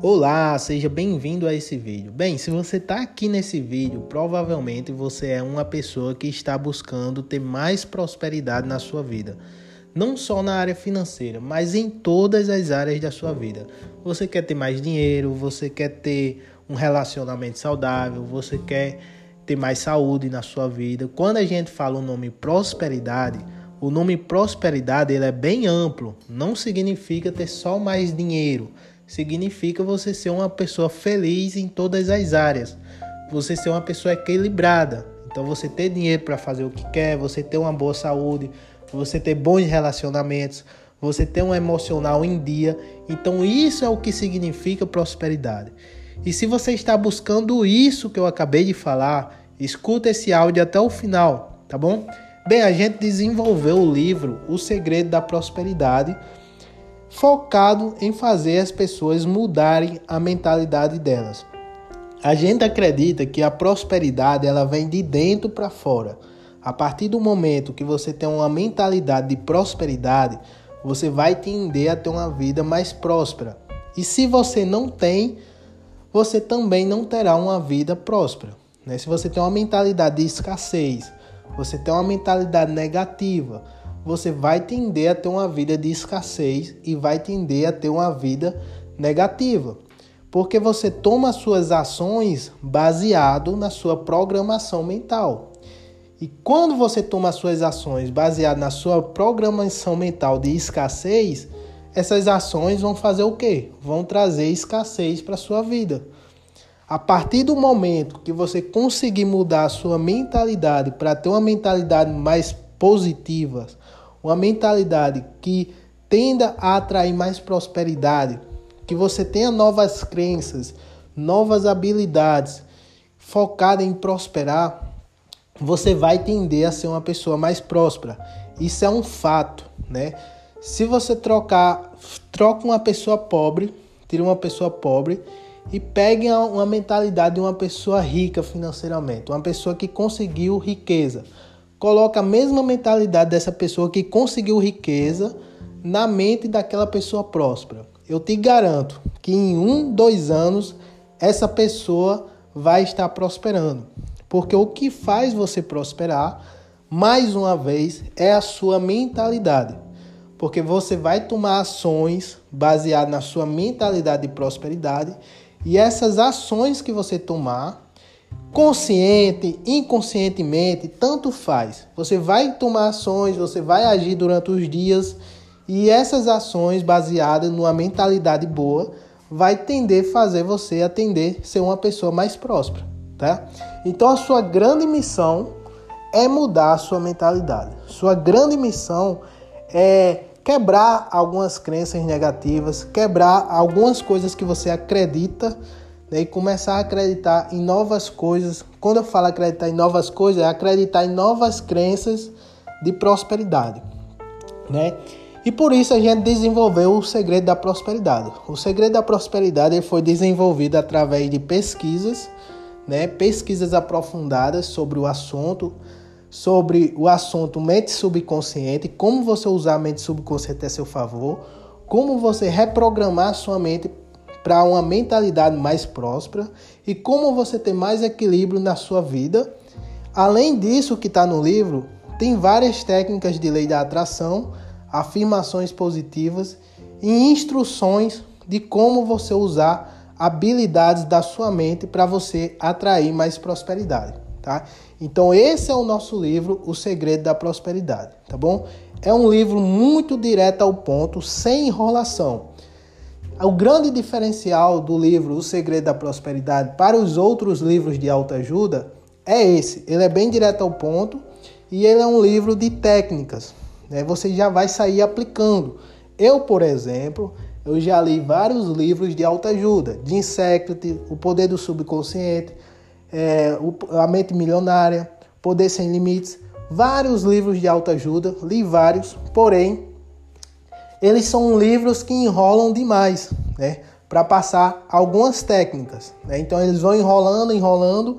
Olá, seja bem-vindo a esse vídeo. Bem, se você está aqui nesse vídeo, provavelmente você é uma pessoa que está buscando ter mais prosperidade na sua vida. Não só na área financeira, mas em todas as áreas da sua vida. Você quer ter mais dinheiro, você quer ter um relacionamento saudável, você quer ter mais saúde na sua vida. Quando a gente fala o nome prosperidade, o nome prosperidade ele é bem amplo. Não significa ter só mais dinheiro significa você ser uma pessoa feliz em todas as áreas. Você ser uma pessoa equilibrada. Então você ter dinheiro para fazer o que quer, você ter uma boa saúde, você ter bons relacionamentos, você ter um emocional em dia. Então isso é o que significa prosperidade. E se você está buscando isso que eu acabei de falar, escuta esse áudio até o final, tá bom? Bem, a gente desenvolveu o livro O Segredo da Prosperidade focado em fazer as pessoas mudarem a mentalidade delas. A gente acredita que a prosperidade ela vem de dentro para fora. A partir do momento que você tem uma mentalidade de prosperidade, você vai tender a ter uma vida mais próspera. E se você não tem, você também não terá uma vida próspera. Né? Se você tem uma mentalidade de escassez, você tem uma mentalidade negativa, você vai tender a ter uma vida de escassez e vai tender a ter uma vida negativa. Porque você toma suas ações baseado na sua programação mental. E quando você toma suas ações baseado na sua programação mental de escassez, essas ações vão fazer o quê? Vão trazer escassez para sua vida. A partir do momento que você conseguir mudar a sua mentalidade para ter uma mentalidade mais positiva, uma mentalidade que tenda a atrair mais prosperidade, que você tenha novas crenças, novas habilidades, focada em prosperar, você vai tender a ser uma pessoa mais próspera. Isso é um fato, né? Se você trocar, troca uma pessoa pobre, tira uma pessoa pobre e pegue uma mentalidade de uma pessoa rica financeiramente, uma pessoa que conseguiu riqueza coloca a mesma mentalidade dessa pessoa que conseguiu riqueza na mente daquela pessoa próspera. Eu te garanto que em um, dois anos essa pessoa vai estar prosperando. Porque o que faz você prosperar, mais uma vez, é a sua mentalidade. Porque você vai tomar ações baseadas na sua mentalidade de prosperidade e essas ações que você tomar consciente, inconscientemente, tanto faz. Você vai tomar ações, você vai agir durante os dias e essas ações baseadas numa mentalidade boa vai tender a fazer você atender ser uma pessoa mais próspera, tá? Então a sua grande missão é mudar a sua mentalidade. Sua grande missão é quebrar algumas crenças negativas, quebrar algumas coisas que você acredita né, e começar a acreditar em novas coisas. Quando eu falo acreditar em novas coisas, é acreditar em novas crenças de prosperidade, né? E por isso a gente desenvolveu o segredo da prosperidade. O segredo da prosperidade foi desenvolvido através de pesquisas, né? Pesquisas aprofundadas sobre o assunto, sobre o assunto mente subconsciente, como você usar a mente subconsciente a seu favor, como você reprogramar sua mente para uma mentalidade mais próspera e como você ter mais equilíbrio na sua vida. Além disso, que está no livro, tem várias técnicas de lei da atração, afirmações positivas e instruções de como você usar habilidades da sua mente para você atrair mais prosperidade, tá? Então esse é o nosso livro, O Segredo da Prosperidade, tá bom? É um livro muito direto ao ponto, sem enrolação. O grande diferencial do livro O Segredo da Prosperidade para os outros livros de autoajuda é esse. Ele é bem direto ao ponto e ele é um livro de técnicas. Né? Você já vai sair aplicando. Eu, por exemplo, eu já li vários livros de autoajuda. De Insecret, O Poder do Subconsciente, é, A Mente Milionária, Poder Sem Limites. Vários livros de autoajuda, li vários, porém eles são livros que enrolam demais, né? Para passar algumas técnicas. Né? Então eles vão enrolando, enrolando.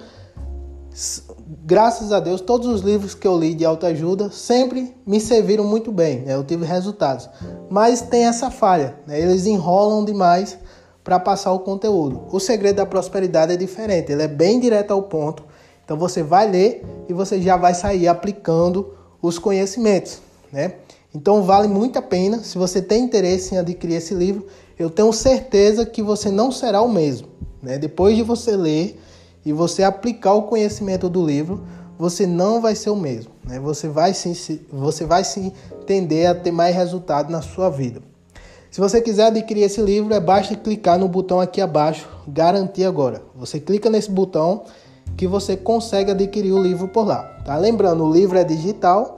Graças a Deus, todos os livros que eu li de autoajuda sempre me serviram muito bem. Né? Eu tive resultados. Mas tem essa falha. Né? Eles enrolam demais para passar o conteúdo. O segredo da prosperidade é diferente, ele é bem direto ao ponto. Então você vai ler e você já vai sair aplicando os conhecimentos, né? Então vale muito a pena, se você tem interesse em adquirir esse livro, eu tenho certeza que você não será o mesmo, né? Depois de você ler e você aplicar o conhecimento do livro, você não vai ser o mesmo, né? Você vai se você vai se tender a ter mais resultado na sua vida. Se você quiser adquirir esse livro, é basta clicar no botão aqui abaixo, garantir agora. Você clica nesse botão que você consegue adquirir o livro por lá. Tá? Lembrando, o livro é digital.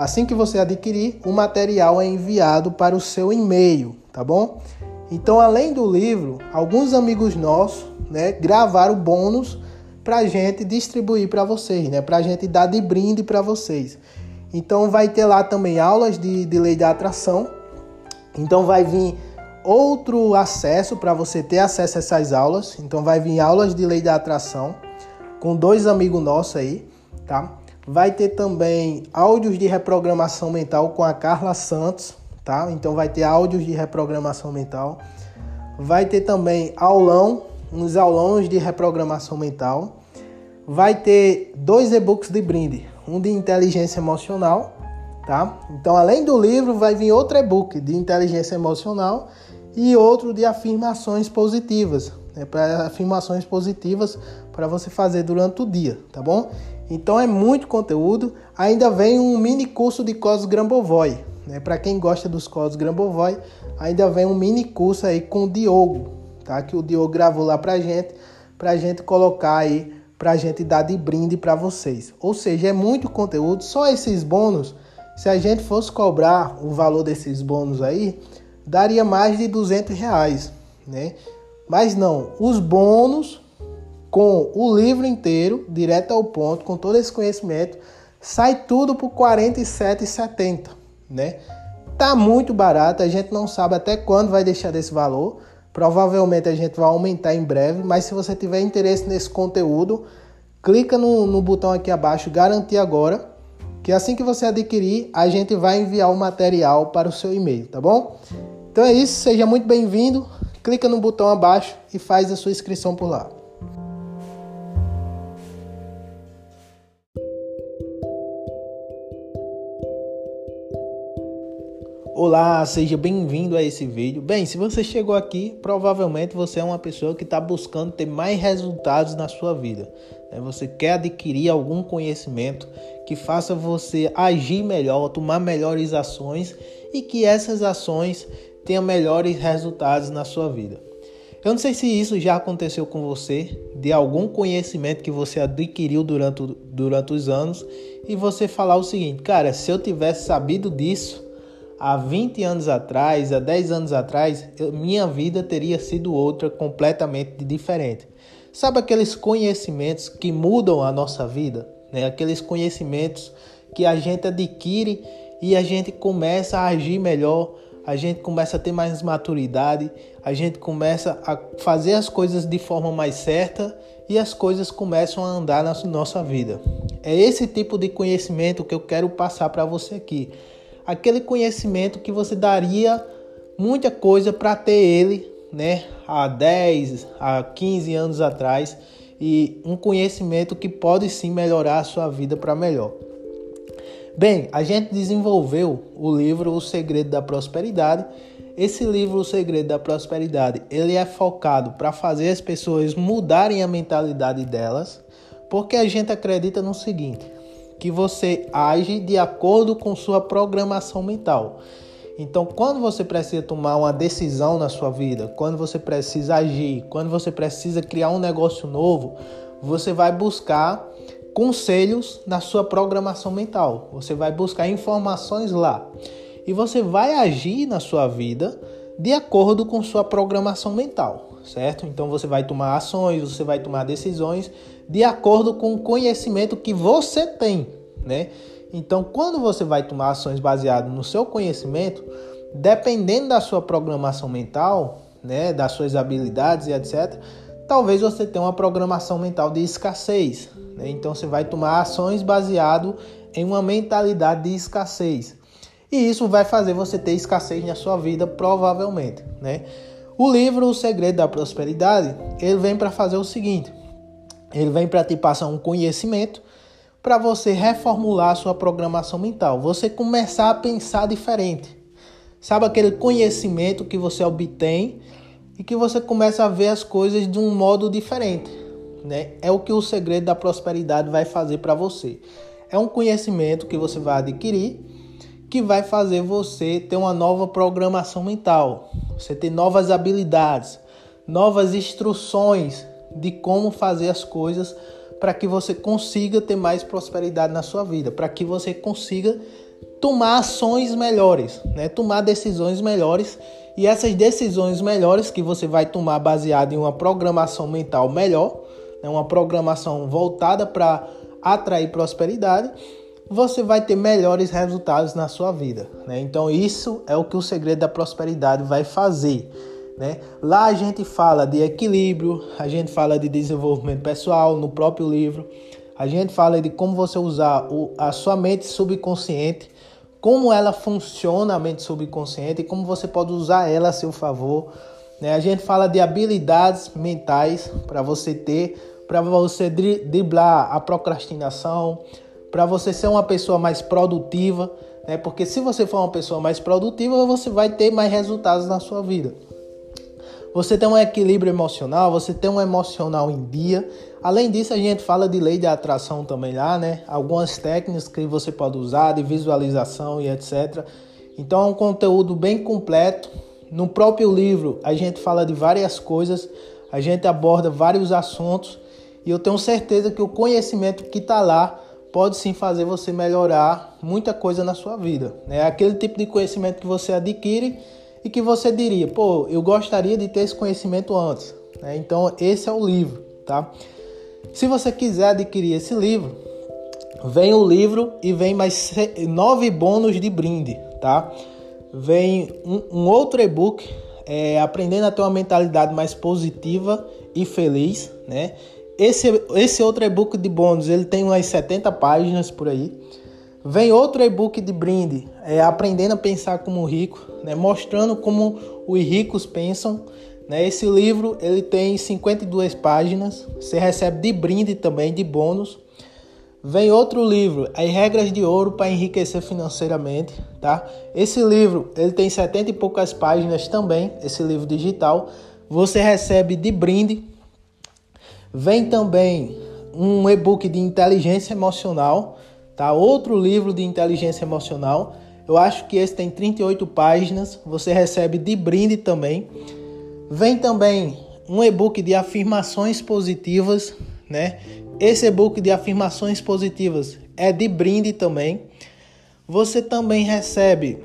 Assim que você adquirir, o material é enviado para o seu e-mail, tá bom? Então, além do livro, alguns amigos nossos, né, gravaram bônus para a gente distribuir para vocês, né, para gente dar de brinde para vocês. Então, vai ter lá também aulas de, de lei da atração, então vai vir outro acesso para você ter acesso a essas aulas. Então vai vir aulas de lei da atração com dois amigos nossos aí, tá? Vai ter também áudios de reprogramação mental com a Carla Santos, tá? Então vai ter áudios de reprogramação mental. Vai ter também aulão, uns aulões de reprogramação mental. Vai ter dois e-books de brinde, um de inteligência emocional tá? Então, além do livro, vai vir outro e-book de inteligência emocional e outro de afirmações positivas, né? para afirmações positivas para você fazer durante o dia, tá bom? Então é muito conteúdo. Ainda vem um mini curso de Cos Grambovoi, né? Para quem gosta dos Cos Grambovoi, ainda vem um mini curso aí com o Diogo, tá? Que o Diogo gravou lá pra gente, pra gente colocar aí, pra gente dar de brinde para vocês. Ou seja, é muito conteúdo, só esses bônus se a gente fosse cobrar o valor desses bônus aí, daria mais de 200 reais, né? Mas não, os bônus com o livro inteiro, direto ao ponto, com todo esse conhecimento, sai tudo por R$ 47,70, né? Tá muito barato, a gente não sabe até quando vai deixar desse valor. Provavelmente a gente vai aumentar em breve, mas se você tiver interesse nesse conteúdo, clica no, no botão aqui abaixo, garantir agora, que assim que você adquirir, a gente vai enviar o material para o seu e-mail, tá bom? Então é isso, seja muito bem-vindo. Clica no botão abaixo e faz a sua inscrição por lá. Olá, seja bem-vindo a esse vídeo. Bem, se você chegou aqui, provavelmente você é uma pessoa que está buscando ter mais resultados na sua vida. Né? Você quer adquirir algum conhecimento que faça você agir melhor, tomar melhores ações e que essas ações tenham melhores resultados na sua vida. Eu não sei se isso já aconteceu com você, de algum conhecimento que você adquiriu durante, durante os anos e você falar o seguinte: cara, se eu tivesse sabido disso há 20 anos atrás, há 10 anos atrás, eu, minha vida teria sido outra completamente diferente. Sabe aqueles conhecimentos que mudam a nossa vida? Né? Aqueles conhecimentos que a gente adquire e a gente começa a agir melhor, a gente começa a ter mais maturidade, a gente começa a fazer as coisas de forma mais certa e as coisas começam a andar na nossa vida. É esse tipo de conhecimento que eu quero passar para você aqui aquele conhecimento que você daria muita coisa para ter ele, né, há 10, há 15 anos atrás, e um conhecimento que pode sim melhorar a sua vida para melhor. Bem, a gente desenvolveu o livro O Segredo da Prosperidade. Esse livro, O Segredo da Prosperidade, ele é focado para fazer as pessoas mudarem a mentalidade delas, porque a gente acredita no seguinte: que você age de acordo com sua programação mental. Então, quando você precisa tomar uma decisão na sua vida, quando você precisa agir, quando você precisa criar um negócio novo, você vai buscar conselhos na sua programação mental. Você vai buscar informações lá. E você vai agir na sua vida de acordo com sua programação mental, certo? Então você vai tomar ações, você vai tomar decisões de acordo com o conhecimento que você tem, né? Então, quando você vai tomar ações baseadas no seu conhecimento, dependendo da sua programação mental, né, das suas habilidades e etc, talvez você tenha uma programação mental de escassez. Né? Então, você vai tomar ações baseado em uma mentalidade de escassez. E isso vai fazer você ter escassez na sua vida, provavelmente, né? O livro O Segredo da Prosperidade, ele vem para fazer o seguinte: ele vem para te passar um conhecimento para você reformular a sua programação mental, você começar a pensar diferente. Sabe aquele conhecimento que você obtém e que você começa a ver as coisas de um modo diferente, né? É o que o segredo da prosperidade vai fazer para você. É um conhecimento que você vai adquirir que vai fazer você ter uma nova programação mental, você ter novas habilidades, novas instruções de como fazer as coisas para que você consiga ter mais prosperidade na sua vida, para que você consiga tomar ações melhores, né? Tomar decisões melhores e essas decisões melhores que você vai tomar baseado em uma programação mental melhor, né? uma programação voltada para atrair prosperidade, você vai ter melhores resultados na sua vida, né? Então isso é o que o segredo da prosperidade vai fazer. Né? Lá a gente fala de equilíbrio, a gente fala de desenvolvimento pessoal no próprio livro, a gente fala de como você usar o, a sua mente subconsciente, como ela funciona a mente subconsciente e como você pode usar ela a seu favor. Né? A gente fala de habilidades mentais para você ter, para você driblar a procrastinação, para você ser uma pessoa mais produtiva, né? Porque se você for uma pessoa mais produtiva, você vai ter mais resultados na sua vida. Você tem um equilíbrio emocional, você tem um emocional em dia. Além disso, a gente fala de lei de atração também lá, né? Algumas técnicas que você pode usar de visualização e etc. Então é um conteúdo bem completo. No próprio livro, a gente fala de várias coisas, a gente aborda vários assuntos e eu tenho certeza que o conhecimento que está lá pode sim fazer você melhorar muita coisa na sua vida. É aquele tipo de conhecimento que você adquire e que você diria, pô, eu gostaria de ter esse conhecimento antes. Né? Então, esse é o livro, tá? Se você quiser adquirir esse livro, vem o livro e vem mais nove bônus de brinde, tá? Vem um, um outro e-book, é, aprendendo a ter uma mentalidade mais positiva e feliz, né? Esse, esse outro e-book de bônus, ele tem umas 70 páginas por aí. Vem outro e-book de brinde, é, Aprendendo a Pensar como Rico, né, mostrando como os ricos pensam. Né. Esse livro ele tem 52 páginas, você recebe de brinde também, de bônus. Vem outro livro, As Regras de Ouro para Enriquecer Financeiramente. Tá? Esse livro ele tem 70 e poucas páginas também, esse livro digital. Você recebe de brinde. Vem também um e-book de inteligência emocional tá? Outro livro de inteligência emocional. Eu acho que esse tem 38 páginas, você recebe de brinde também. Vem também um e-book de afirmações positivas, né? Esse e-book de afirmações positivas é de brinde também. Você também recebe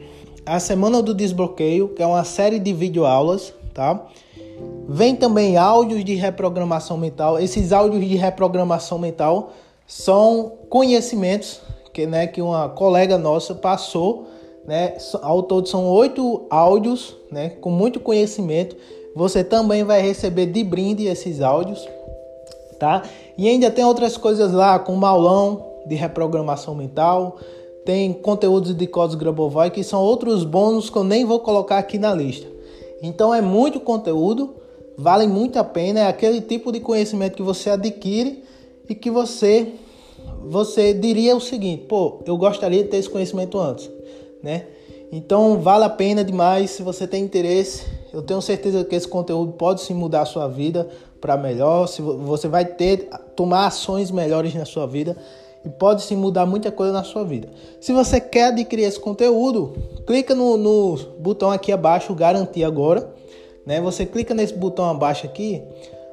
a Semana do Desbloqueio, que é uma série de videoaulas, tá? Vem também áudios de reprogramação mental. Esses áudios de reprogramação mental são conhecimentos que, né, que uma colega nossa passou. Né, ao todo são oito áudios né, com muito conhecimento. Você também vai receber de brinde esses áudios. Tá? E ainda tem outras coisas lá, como aulão de reprogramação mental. Tem conteúdos de códigos Grabovoi que são outros bônus que eu nem vou colocar aqui na lista. Então é muito conteúdo, vale muito a pena. É aquele tipo de conhecimento que você adquire e que você você diria o seguinte: pô, eu gostaria de ter esse conhecimento antes, né? Então vale a pena demais se você tem interesse. Eu tenho certeza que esse conteúdo pode sim mudar a sua vida para melhor. Se você vai ter tomar ações melhores na sua vida e pode sim mudar muita coisa na sua vida. Se você quer adquirir esse conteúdo, clica no, no botão aqui abaixo, garantir agora, né? Você clica nesse botão abaixo aqui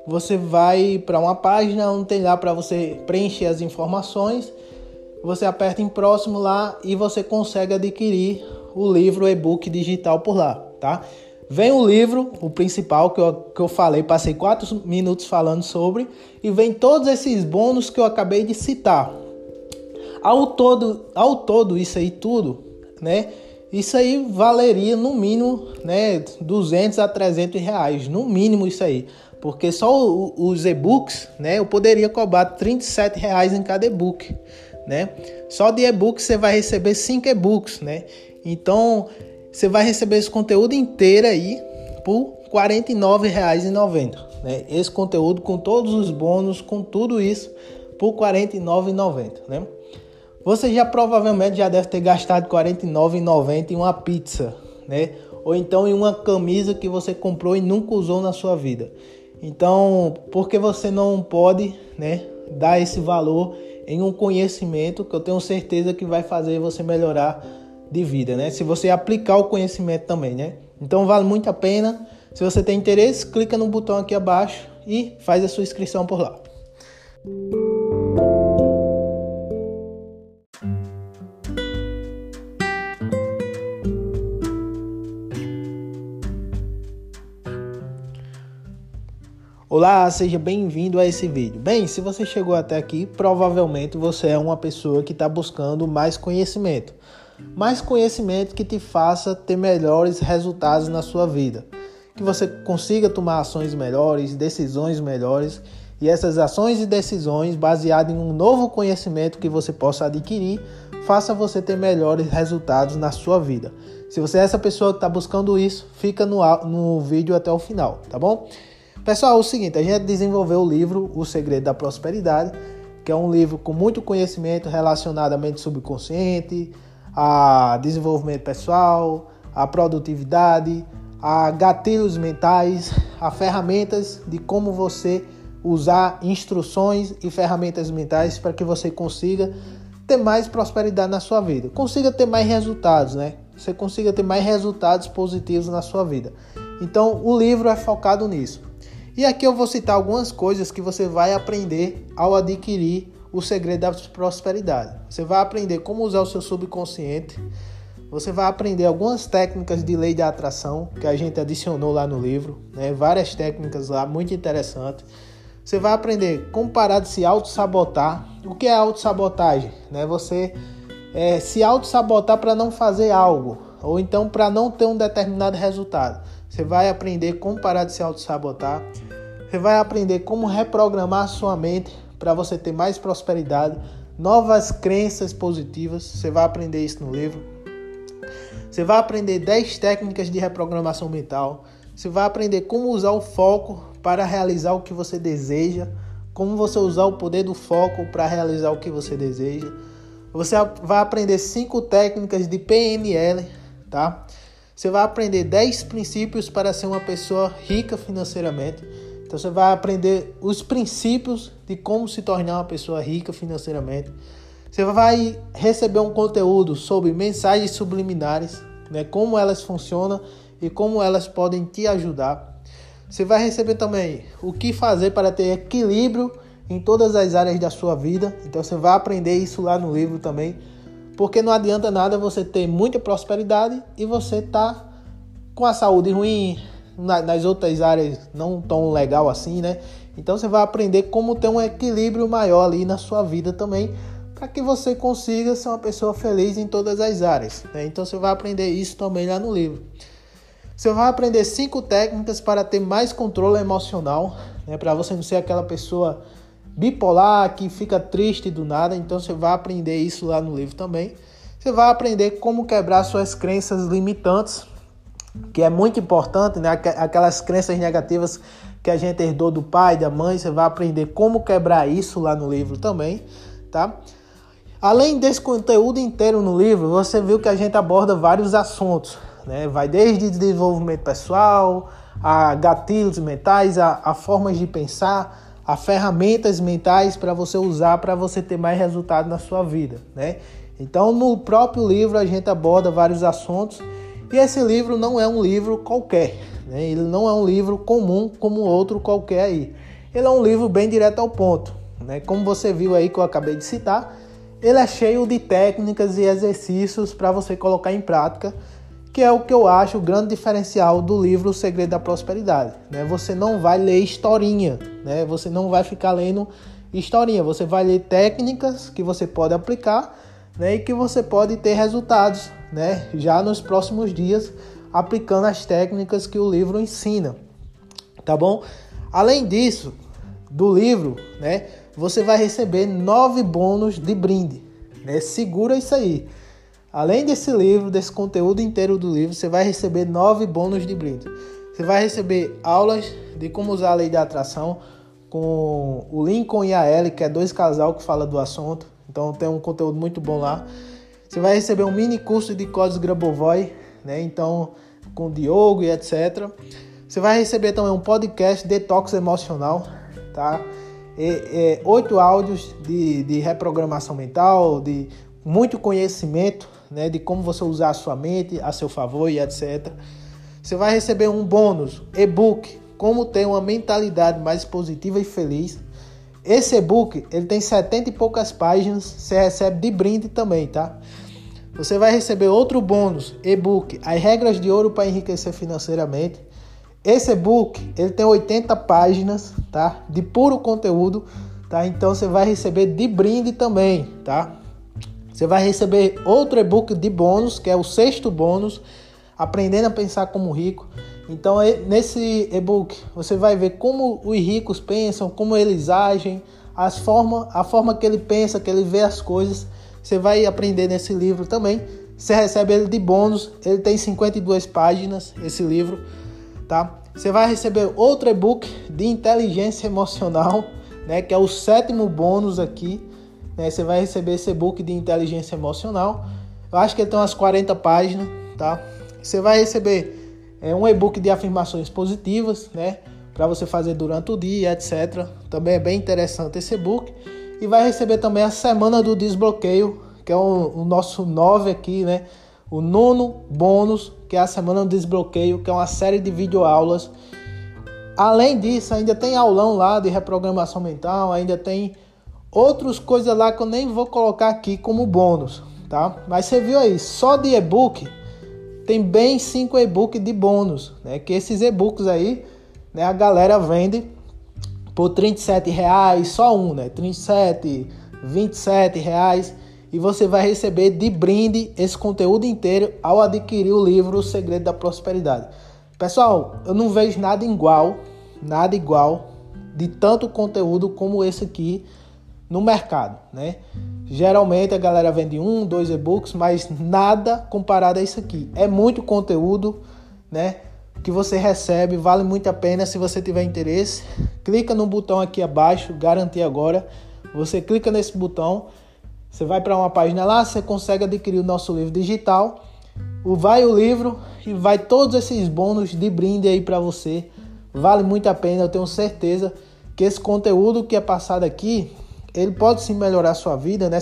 você vai para uma página onde tem lá para você preencher as informações. Você aperta em próximo lá e você consegue adquirir o livro e-book digital por lá, tá? Vem o livro, o principal que eu, que eu falei, passei quatro minutos falando sobre, e vem todos esses bônus que eu acabei de citar. Ao todo, ao todo isso aí tudo, né? Isso aí valeria no mínimo, né, 200 a 300 reais, no mínimo isso aí. Porque só os e-books, né, eu poderia cobrar 37 reais em cada e-book, né? Só de e-book você vai receber 5 e-books, né? Então, você vai receber esse conteúdo inteiro aí, por R$ 49,90. Né? Esse conteúdo com todos os bônus, com tudo isso, por R$ 49,90. Né? Você já provavelmente já deve ter gastado R$ 49,90 em uma pizza, né? Ou então em uma camisa que você comprou e nunca usou na sua vida. Então, por que você não pode, né, dar esse valor em um conhecimento que eu tenho certeza que vai fazer você melhorar de vida, né? Se você aplicar o conhecimento também, né? Então vale muito a pena. Se você tem interesse, clica no botão aqui abaixo e faz a sua inscrição por lá. Olá, seja bem-vindo a esse vídeo. Bem, se você chegou até aqui, provavelmente você é uma pessoa que está buscando mais conhecimento. Mais conhecimento que te faça ter melhores resultados na sua vida. Que você consiga tomar ações melhores, decisões melhores e essas ações e decisões baseadas em um novo conhecimento que você possa adquirir, faça você ter melhores resultados na sua vida. Se você é essa pessoa que está buscando isso, fica no, no vídeo até o final, tá bom? Pessoal, é o seguinte, a gente desenvolveu o livro O Segredo da Prosperidade, que é um livro com muito conhecimento relacionado à mente subconsciente, a desenvolvimento pessoal, a produtividade, a gatilhos mentais, a ferramentas de como você usar instruções e ferramentas mentais para que você consiga ter mais prosperidade na sua vida, consiga ter mais resultados, né? Você consiga ter mais resultados positivos na sua vida. Então, o livro é focado nisso. E aqui eu vou citar algumas coisas que você vai aprender ao adquirir o segredo da prosperidade. Você vai aprender como usar o seu subconsciente. Você vai aprender algumas técnicas de lei de atração que a gente adicionou lá no livro, né? Várias técnicas lá muito interessantes. Você vai aprender como parar de se auto-sabotar. O que é auto-sabotagem? Né? Você é, se auto-sabotar para não fazer algo, ou então para não ter um determinado resultado. Você vai aprender como parar de se auto-sabotar. Você vai aprender como reprogramar sua mente para você ter mais prosperidade, novas crenças positivas. Você vai aprender isso no livro. Você vai aprender 10 técnicas de reprogramação mental. Você vai aprender como usar o foco para realizar o que você deseja, como você usar o poder do foco para realizar o que você deseja. Você vai aprender cinco técnicas de PNL, tá? Você vai aprender 10 princípios para ser uma pessoa rica financeiramente. Então você vai aprender os princípios de como se tornar uma pessoa rica financeiramente. Você vai receber um conteúdo sobre mensagens subliminares, né, como elas funcionam e como elas podem te ajudar. Você vai receber também o que fazer para ter equilíbrio em todas as áreas da sua vida. Então você vai aprender isso lá no livro também. Porque não adianta nada você ter muita prosperidade e você tá com a saúde ruim, nas outras áreas não tão legal assim, né? Então você vai aprender como ter um equilíbrio maior ali na sua vida também, para que você consiga ser uma pessoa feliz em todas as áreas. Né? Então você vai aprender isso também lá no livro. Você vai aprender cinco técnicas para ter mais controle emocional, né? para você não ser aquela pessoa bipolar que fica triste do nada, então você vai aprender isso lá no livro também. Você vai aprender como quebrar suas crenças limitantes, que é muito importante, né? Aquelas crenças negativas que a gente herdou do pai, da mãe, você vai aprender como quebrar isso lá no livro também, tá? Além desse conteúdo inteiro no livro, você viu que a gente aborda vários assuntos, né? Vai desde desenvolvimento pessoal, a gatilhos mentais, a, a formas de pensar, a ferramentas mentais para você usar para você ter mais resultado na sua vida, né? Então, no próprio livro a gente aborda vários assuntos e esse livro não é um livro qualquer, né? Ele não é um livro comum como outro qualquer aí. Ele é um livro bem direto ao ponto, né? Como você viu aí que eu acabei de citar, ele é cheio de técnicas e exercícios para você colocar em prática que é o que eu acho o grande diferencial do livro O Segredo da Prosperidade. Né? Você não vai ler historinha, né? você não vai ficar lendo historinha, você vai ler técnicas que você pode aplicar né? e que você pode ter resultados né? já nos próximos dias aplicando as técnicas que o livro ensina. Tá bom? Além disso, do livro, né, você vai receber nove bônus de brinde. Né? Segura isso aí. Além desse livro, desse conteúdo inteiro do livro, você vai receber nove bônus de brinde. Você vai receber aulas de como usar a lei da atração com o Lincoln e a Ellie, que é dois casal que fala do assunto. Então tem um conteúdo muito bom lá. Você vai receber um mini curso de códigos Grabovoi, né? Então com o Diogo e etc. Você vai receber também um podcast detox emocional, tá? E, oito áudios de, de reprogramação mental, de muito conhecimento, né? De como você usar a sua mente a seu favor e etc. Você vai receber um bônus, e-book, como ter uma mentalidade mais positiva e feliz. Esse e-book, ele tem 70 e poucas páginas, você recebe de brinde também, tá? Você vai receber outro bônus, e-book, As Regras de Ouro para Enriquecer Financeiramente. Esse e-book, ele tem 80 páginas, tá? De puro conteúdo, tá? Então você vai receber de brinde também, tá? Você vai receber outro e-book de bônus, que é o sexto bônus, Aprendendo a Pensar como Rico. Então, nesse e-book, você vai ver como os ricos pensam, como eles agem, as forma, a forma que ele pensa, que ele vê as coisas. Você vai aprender nesse livro também. Você recebe ele de bônus. Ele tem 52 páginas, esse livro, tá? Você vai receber outro e-book de inteligência emocional, né? Que é o sétimo bônus aqui. Né? Você vai receber esse e-book de inteligência emocional. Eu acho que ele tem umas 40 páginas, tá? Você vai receber é, um e-book de afirmações positivas, né? Para você fazer durante o dia, etc. Também é bem interessante esse e-book. E vai receber também a semana do desbloqueio, que é o, o nosso 9 aqui, né? O nono bônus, que é a semana do desbloqueio, que é uma série de videoaulas. Além disso, ainda tem aulão lá de reprogramação mental, ainda tem outras coisas lá que eu nem vou colocar aqui como bônus, tá? Mas você viu aí, só de e-book tem bem cinco e-books de bônus, né? Que esses e-books aí, né, a galera vende por 37 reais, só um, né? 37, 27 reais. E você vai receber de brinde esse conteúdo inteiro ao adquirir o livro O Segredo da Prosperidade. Pessoal, eu não vejo nada igual, nada igual de tanto conteúdo como esse aqui no mercado, né? Geralmente a galera vende um, dois e-books, mas nada comparado a isso aqui. É muito conteúdo, né? Que você recebe, vale muito a pena se você tiver interesse. Clica no botão aqui abaixo, garantir agora. Você clica nesse botão, você vai para uma página lá, você consegue adquirir o nosso livro digital. O vai o livro e vai todos esses bônus de brinde aí para você. Vale muito a pena, eu tenho certeza que esse conteúdo que é passado aqui ele pode sim melhorar a sua vida, né?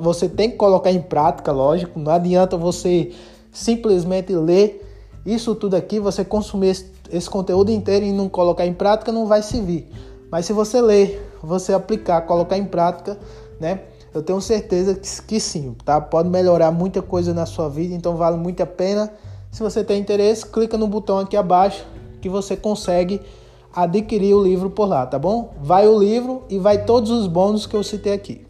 Você tem que colocar em prática, lógico. Não adianta você simplesmente ler isso tudo aqui, você consumir esse, esse conteúdo inteiro e não colocar em prática, não vai servir. Mas se você ler, você aplicar, colocar em prática, né? Eu tenho certeza que, que sim, tá? Pode melhorar muita coisa na sua vida, então vale muito a pena. Se você tem interesse, clica no botão aqui abaixo que você consegue adquirir o livro por lá, tá bom? Vai o livro e vai todos os bônus que eu citei aqui.